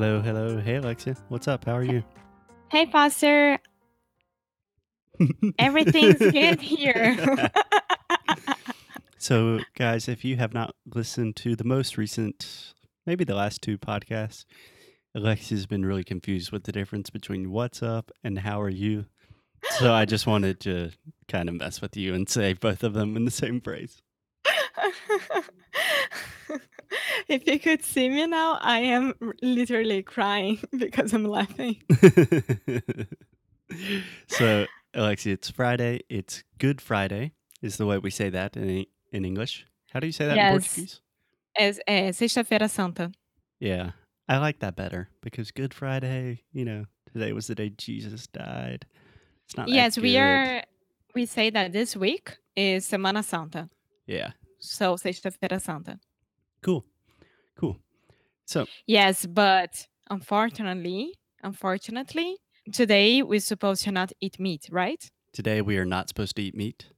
Hello, hello. Hey, Alexia. What's up? How are you? Hey, Foster. Everything's good here. so, guys, if you have not listened to the most recent, maybe the last two podcasts, Alexia's been really confused with the difference between what's up and how are you. So, I just wanted to kind of mess with you and say both of them in the same phrase. if you could see me now, I am literally crying because I'm laughing. so, Alexia, it's Friday. It's Good Friday, is the way we say that in, in English. How do you say that in Portuguese? É, é Sexta-feira Santa. Yeah, I like that better because Good Friday, you know, today was the day Jesus died. It's not Yes, we good. are. We say that this week is Semana Santa. Yeah, So, Sexta-feira Santa. cool, cool. So, Yes, but unfortunately, unfortunately, today we're supposed to not eat meat, right? today we are not supposed to eat meat.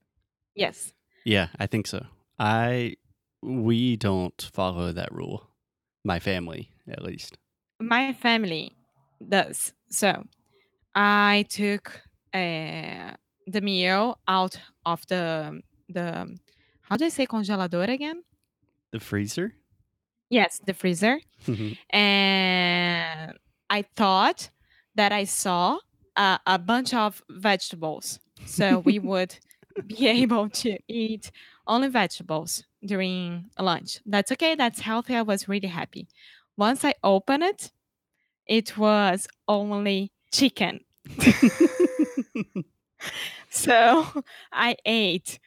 Yes. Yeah, I think so. I we don't follow that rule. My family, at least. My family does. So, I took uh, the meal out of the the how do I say congelador again? The freezer. Yes, the freezer. Mhm. And I thought that I saw a, a bunch of vegetables. So we would be able to eat only vegetables during lunch. That's okay. That's healthy. I was really happy. Once I opened it, it was only chicken. So I ate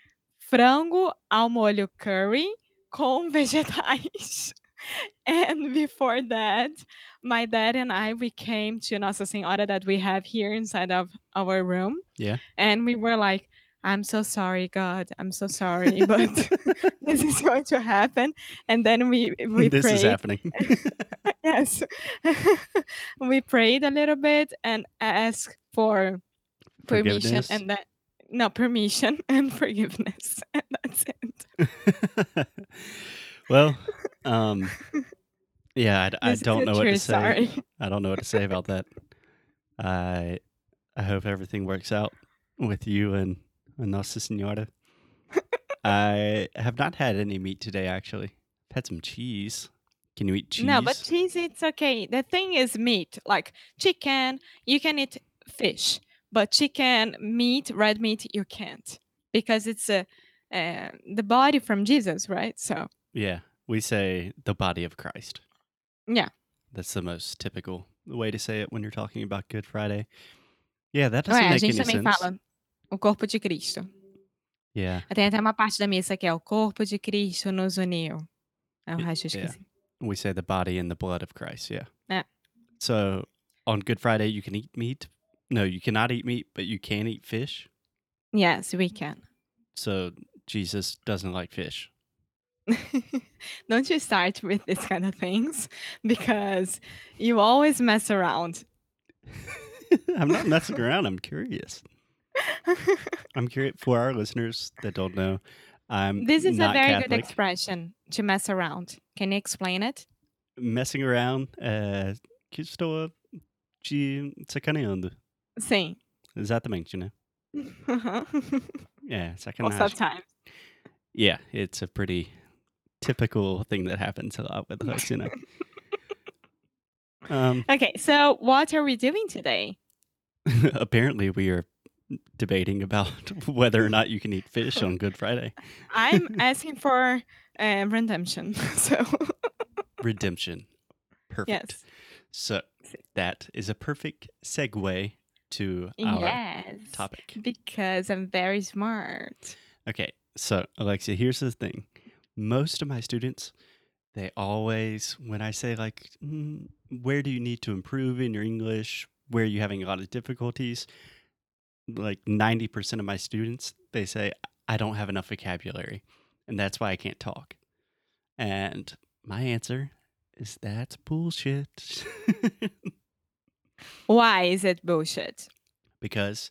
frango ao molho curry com vegetais. And before that, my dad and I we came to Nossa Senhora that we have here inside of our room. Yeah. And we were like, I'm so sorry, God. I'm so sorry, but this is going to happen. And then we we this is prayed. happening. yes. we prayed a little bit and asked for permission and that no permission and forgiveness and that's it well, um, yeah, I, I don't know what to say. story. I don't know what to say about that. I I hope everything works out with you and, and Nossa Senhora. I have not had any meat today. Actually, I've had some cheese. Can you eat cheese? no but cheese it's okay the thing is meat like chicken you can eat fish but chicken meat red meat you can't because it's a uh, the body from jesus right so yeah, we say the body of Christ. yeah That's the most typical way to say it when you're talking about Good Friday. Yeah, that doesn't a make gente any também sense. fala o corpo de cristo Yeah, tem até ah, uma parte da missa que é o corpo de cristo nos uniu é o resto eu yeah. esqueci we say the body and the blood of Christ. Yeah. Yeah. So on Good Friday, you can eat meat. No, you cannot eat meat, but you can eat fish. yes we can So Jesus doesn't like fish. Don't you start with these kind of things because you always mess around. I'm not messing around. I'm curious. I'm curious for our listeners that don't know. I'm this is a very good expression to mess around. Can you explain it? Messing around. Uh, que estou te sacaneando. Sim. Exatamente, né? Yeah, Most sacanagem. of time. Yeah, it's a pretty typical thing that happens a lot with us, you know. um, Okay, so what are we doing today? apparently, we are debating about whether or not you can eat fish on Good Friday. I'm asking for uh, redemption. So, Redemption. Perfect. yes. So that is a perfect segue to our Yes. topic. Because I'm very smart. Okay, so Alexia, here's the thing. Most of my students, they always, when I say, like, "Mm, where do you need to improve in your English? Where are you having a lot of difficulties? Like 90% of my students, they say, I don't have enough vocabulary. And that's why I can't talk. And my answer is that's bullshit. Why is it bullshit? because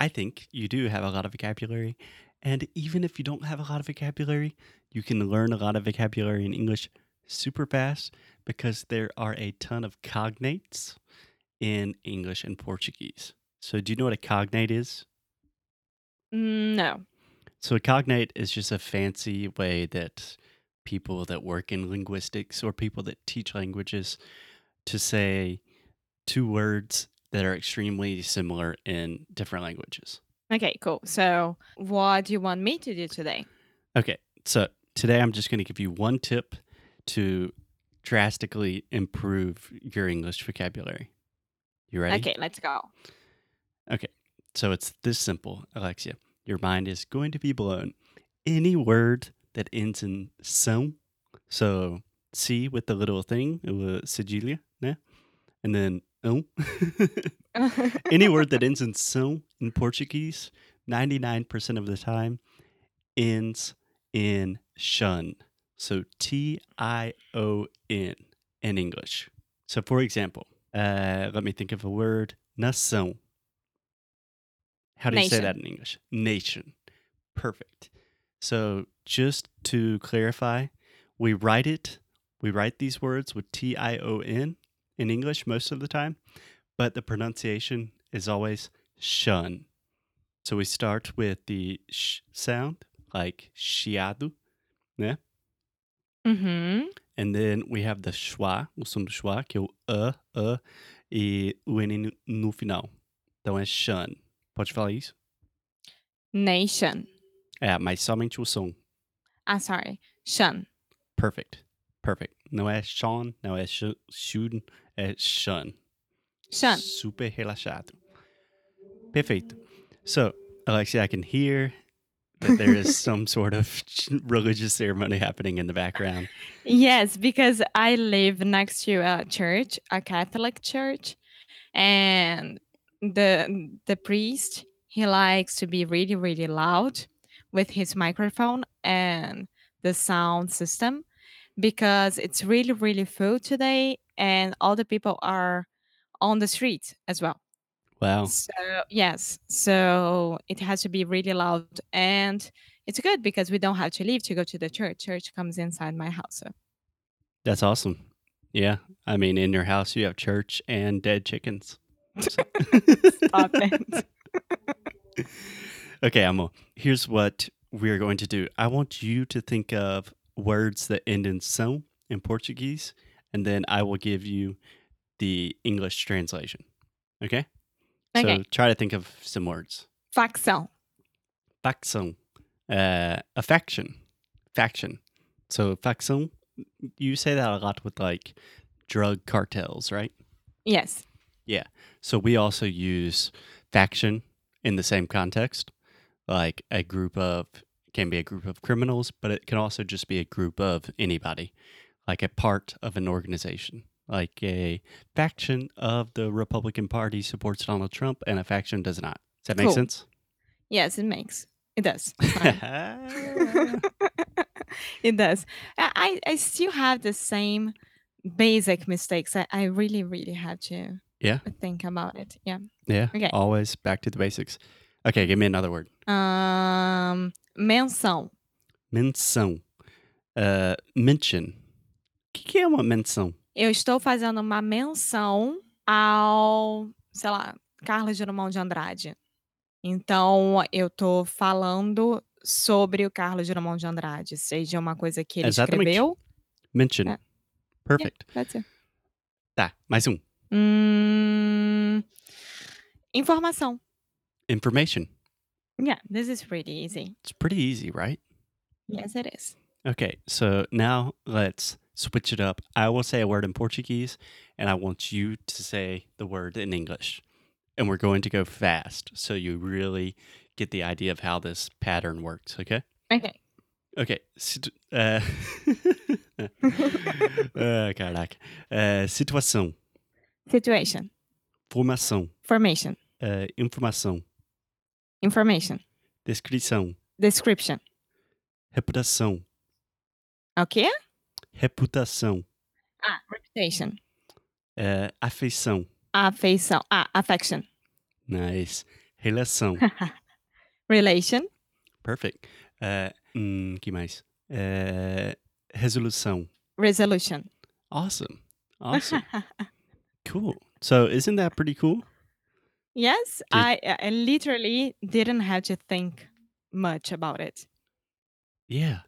I think you do have a lot of vocabulary. And even if you don't have a lot of vocabulary, you can learn a lot of vocabulary in English super fast because there are a ton of cognates in English and Portuguese. So, do you know what a cognate is? Mm, No. So, a cognate is just a fancy way that people that work in linguistics or people that teach languages to say two words that are extremely similar in different languages. Okay, cool. So, what do you want me to do today? Okay, so today I'm just going to give you one tip to drastically improve your English vocabulary. You ready? Okay, let's go. Okay, so it's this simple, Alexia. Your mind is going to be blown. Any word that ends in são, so C with the little thing, uh, cedilha, né? and then um. Any word that ends in são in Portuguese, 99% of the time ends in shun. So T I O N in English. So for example, uh, let me think of a word, nação. How do you say that in English? Nation. Perfect. So just to clarify, we write it, we write these words with T I O N in English most of the time, but the pronunciation is always shun. So we start with the sh sound, like chiado, né? Uhum. And then we have the schwa, o som do schwa, que é o a, a e o n no, no final. Então é shun. Pode falar isso? Nation. É, mas somente o som. Ah, sorry. Shun. Perfect. Perfect. Não é Sean, não é sh shun, é shun. Shun. Super relaxado. Perfeito. So, Alexia, I can hear that there is some sort of religious ceremony happening in the background. Yes, because I live next to a church, a Catholic church, and the the priest he likes to be really really loud with his microphone and the sound system because it's really really full today and all the people are on the street as well. Wow. So yes, so it has to be really loud and it's good because we don't have to leave to go to the church. Church comes inside my house. So. That's awesome. Yeah. I mean, in your house, you have church and dead chickens. Stop it. Okay, Amo. Here's what we're going to do. I want you to think of words that end in são in Portuguese, and then I will give you the English translation. Okay? So try to think of some words. Faction. Faction. Uh, affection. Faction. So faction, you say that a lot with like drug cartels, right? Yes. Yeah. So we also use faction in the same context, like a group of can be a group of criminals, but it can also just be a group of anybody, like a part of an organization. Like a faction of the Republican Party supports Donald Trump, and a faction does not. Does that make Cool. sense? Yes, it makes. It does. It does. I, I still have the same basic mistakes. I, I really, really have to Yeah. think about it. Yeah. yeah. Okay. Always back to the basics. Okay, give me another word. Um, menção. Menção. Uh, mention. O que, que é uma menção? Eu estou fazendo uma menção ao, sei lá, Carlos Drummond de Andrade. Então, eu tô falando sobre o Carlos Drummond de Andrade, seja uma coisa que ele Exatamente. escreveu. Mention. É. Perfect. Pode ser. Tá, mais um. Hum, informação. Information. Yeah, this is pretty easy. It's pretty easy, right? Yes, it is. Okay, so now let's switch it up. I will say a word in Portuguese, and I want you to say the word in English. And we're going to go fast so you really get the idea of how this pattern works, okay? Okay. Ok. situ- é... Uh, ah, caraca. É, situação, Situation. formação, Formation. é, informação, Information. descrição, Description. reputação, Okay? Reputação, Ah, reputation. é, afeição, Afeição. Ah, affection. nice, relação, Relation. perfect. É, hum, que mais? É, resolução. Resolution. Awesome, awesome, cool. So isn't that pretty cool? yes, I, I literally didn't have to think much about it. Yeah.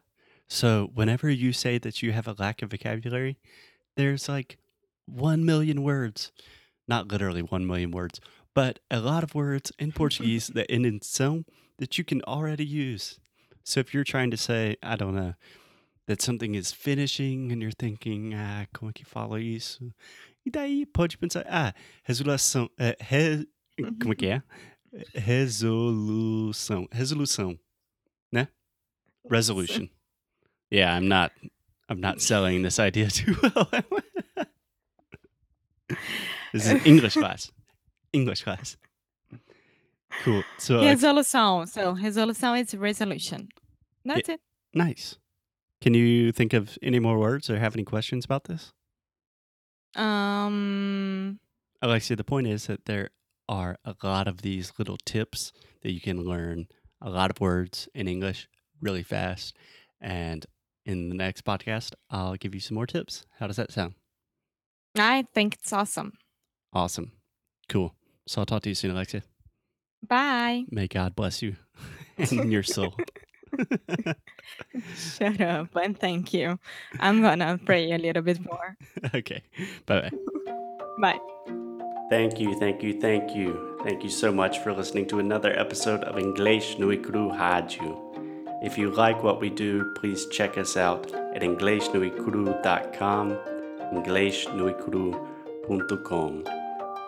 So whenever you say that you have a lack of vocabulary, there's like 1 million words. Not literally 1 million words, but a lot of words in Portuguese that end in são that you can already use. So if you're trying to say, I don't know, that something is finishing and you're thinking, ah, como que fala isso? E daí pode pensar, ah, resolução, eh, re, como é que é? Resolução, resolução, né? resolution. Yeah, I'm not. I'm not selling this idea too well. this is English class. English class. Cool. So uh, Resolução. So resolução is resolution. That's it. nice. Can you think of any more words or have any questions about this? Um. Alexia, the point is that there are a lot of these little tips that you can learn a lot of words in English really fast. And in the next podcast, I'll give you some more tips. How does that sound? I think it's awesome. Awesome. Cool. So I'll talk to you soon, Alexia. Bye. May God bless you and your soul. Shut up and thank you. I'm gonna pray a little bit more. okay. Bye bye. Bye. Thank you, thank you, thank you. Thank you so much for listening to another episode of English no Cru Rádio. If you like what we do, please check us out at EnglishNuiCru.com, EnglishNuiCru.com.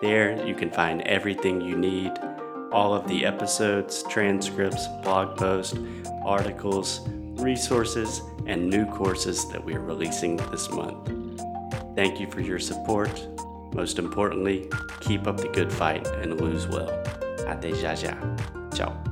There you can find everything you need all of the episodes, transcripts, blog posts, articles, resources, and new courses that we are releasing this month. Thank you for your support. Most importantly, keep up the good fight and lose well. Já. Ciao.